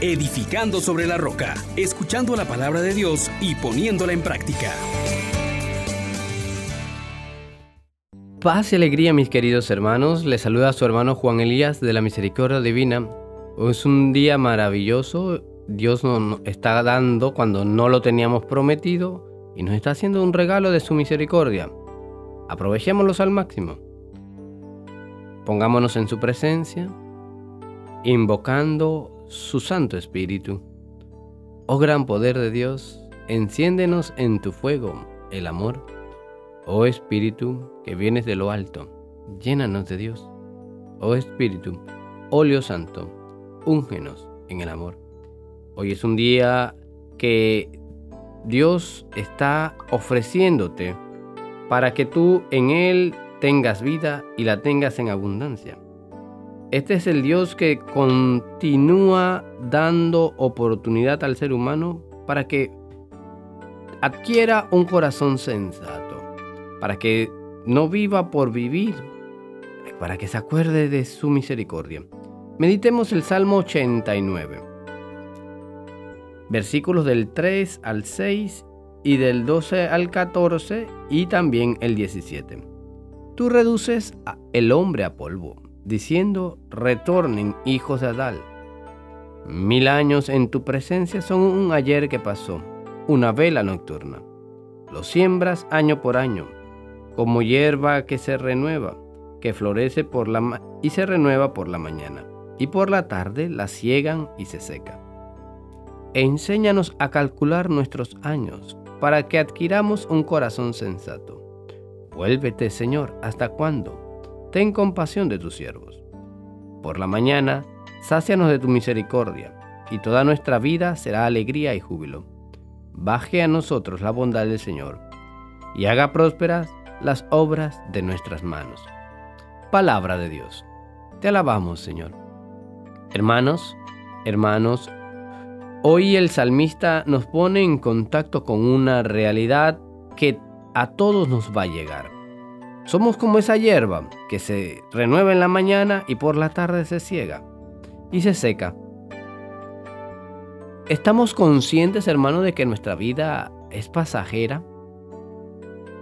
edificando sobre la roca, escuchando la palabra de Dios y poniéndola en práctica. Paz y alegría mis queridos hermanos, les saluda a su hermano Juan Elías de la Misericordia Divina. Es un día maravilloso, Dios nos está dando cuando no lo teníamos prometido y nos está haciendo un regalo de su misericordia. Aprovechémoslos al máximo. Pongámonos en su presencia, invocando su Santo Espíritu. Oh gran poder de Dios, enciéndenos en tu fuego el amor. Oh Espíritu, que vienes de lo alto, llénanos de Dios. Oh Espíritu, óleo santo, úngenos en el amor. Hoy es un día que Dios está ofreciéndote para que tú en Él tengas vida y la tengas en abundancia. Este es el Dios que continúa dando oportunidad al ser humano para que adquiera un corazón sensato, para que no viva por vivir, para que se acuerde de su misericordia. Meditemos el Salmo 89, versículos del 3 al 6 y del 12 al 14 y también el 17. Tú reduces el hombre a polvo diciendo, retornen hijos de Adal. Mil años en tu presencia son un ayer que pasó, una vela nocturna. Lo siembras año por año, como hierba que se renueva, que florece por la y se renueva por la mañana, y por la tarde la ciegan y se seca. E enséñanos a calcular nuestros años, para que adquiramos un corazón sensato. Vuélvete, Señor, ¿hasta cuándo? Ten compasión de tus siervos. Por la mañana, sácianos de tu misericordia, y toda nuestra vida será alegría y júbilo. Baje a nosotros la bondad del Señor, y haga prósperas las obras de nuestras manos. Palabra de Dios. Te alabamos, Señor. Hermanos, hermanos, hoy el salmista nos pone en contacto con una realidad que a todos nos va a llegar. Somos como esa hierba que se renueva en la mañana y por la tarde se ciega y se seca. ¿Estamos conscientes, hermano, de que nuestra vida es pasajera?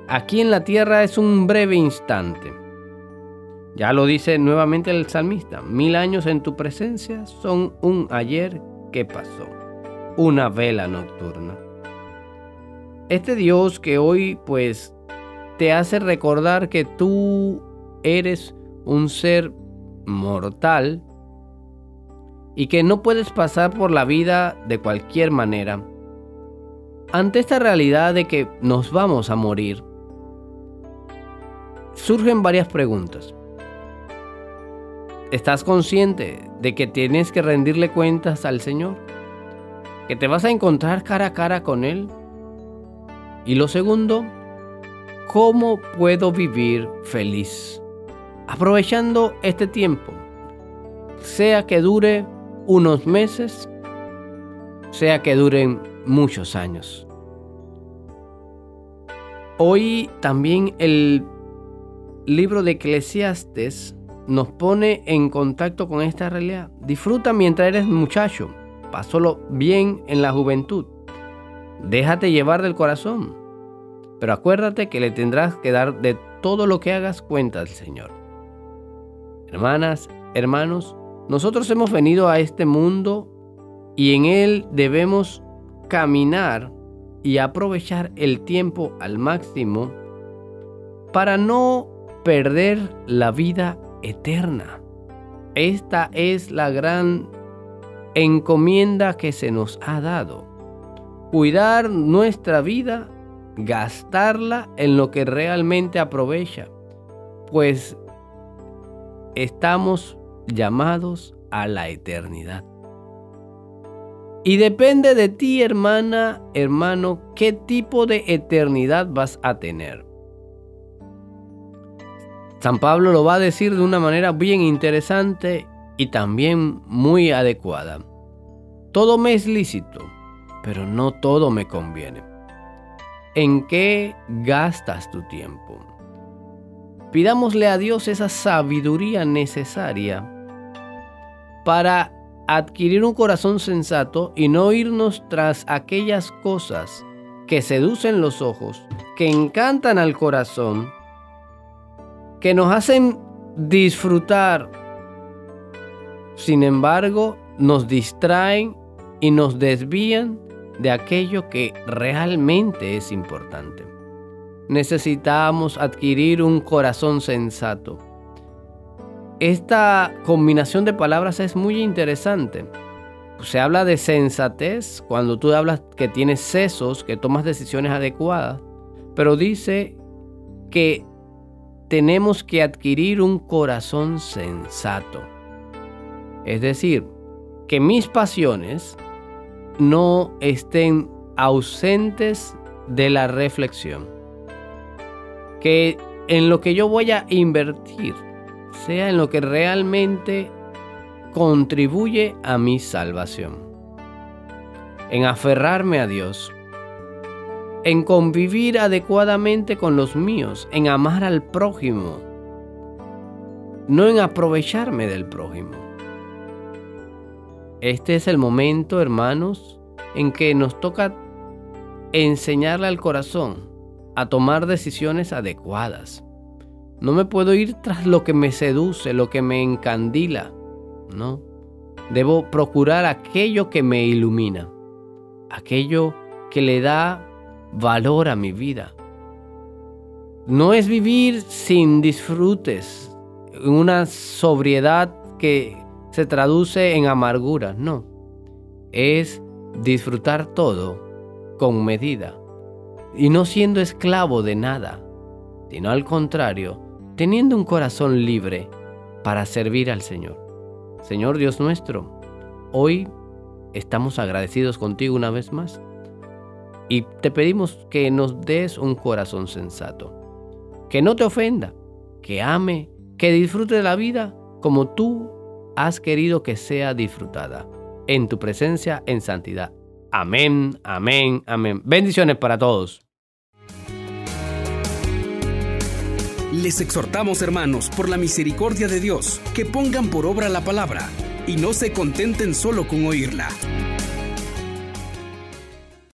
Aquí en la tierra es un breve instante. Ya lo dice nuevamente el salmista, mil años en tu presencia son un ayer que pasó, una vela nocturna. Este Dios que hoy pues te hace recordar que tú eres un ser mortal y que no puedes pasar por la vida de cualquier manera. Ante esta realidad de que nos vamos a morir, surgen varias preguntas. ¿Estás consciente de que tienes que rendirle cuentas al Señor? ¿Que te vas a encontrar cara a cara con Él? Y lo segundo, ¿Cómo puedo vivir feliz? Aprovechando este tiempo, sea que dure unos meses, sea que duren muchos años. Hoy también el libro de Eclesiastes nos pone en contacto con esta realidad. Disfruta mientras eres muchacho, pasólo bien en la juventud. Déjate llevar del corazón pero acuérdate que le tendrás que dar de todo lo que hagas cuenta al Señor. Hermanas, hermanos, nosotros hemos venido a este mundo y en él debemos caminar y aprovechar el tiempo al máximo para no perder la vida eterna. Esta es la gran encomienda que se nos ha dado. Cuidar nuestra vida gastarla en lo que realmente aprovecha, pues estamos llamados a la eternidad. Y depende de ti, hermana, hermano, qué tipo de eternidad vas a tener. San Pablo lo va a decir de una manera bien interesante y también muy adecuada. Todo me es lícito, pero no todo me conviene. ¿En qué gastas tu tiempo? Pidámosle a Dios esa sabiduría necesaria para adquirir un corazón sensato y no irnos tras aquellas cosas que seducen los ojos, que encantan al corazón, que nos hacen disfrutar, sin embargo, nos distraen y nos desvían de aquello que realmente es importante. Necesitamos adquirir un corazón sensato. Esta combinación de palabras es muy interesante. Se habla de sensatez cuando tú hablas que tienes sesos, que tomas decisiones adecuadas, pero dice que tenemos que adquirir un corazón sensato. Es decir, que mis pasiones no estén ausentes de la reflexión. Que en lo que yo voy a invertir sea en lo que realmente contribuye a mi salvación. En aferrarme a Dios. En convivir adecuadamente con los míos. En amar al prójimo. No en aprovecharme del prójimo. Este es el momento, hermanos, en que nos toca enseñarle al corazón a tomar decisiones adecuadas. No me puedo ir tras lo que me seduce, lo que me encandila. No. Debo procurar aquello que me ilumina, aquello que le da valor a mi vida. No es vivir sin disfrutes, una sobriedad que se traduce en amargura, no. Es disfrutar todo con medida y no siendo esclavo de nada, sino al contrario, teniendo un corazón libre para servir al Señor. Señor Dios nuestro, hoy estamos agradecidos contigo una vez más y te pedimos que nos des un corazón sensato, que no te ofenda, que ame, que disfrute de la vida como tú has querido que sea disfrutada en tu presencia en santidad. Amén, amén, amén. Bendiciones para todos. Les exhortamos, hermanos, por la misericordia de Dios, que pongan por obra la palabra y no se contenten solo con oírla.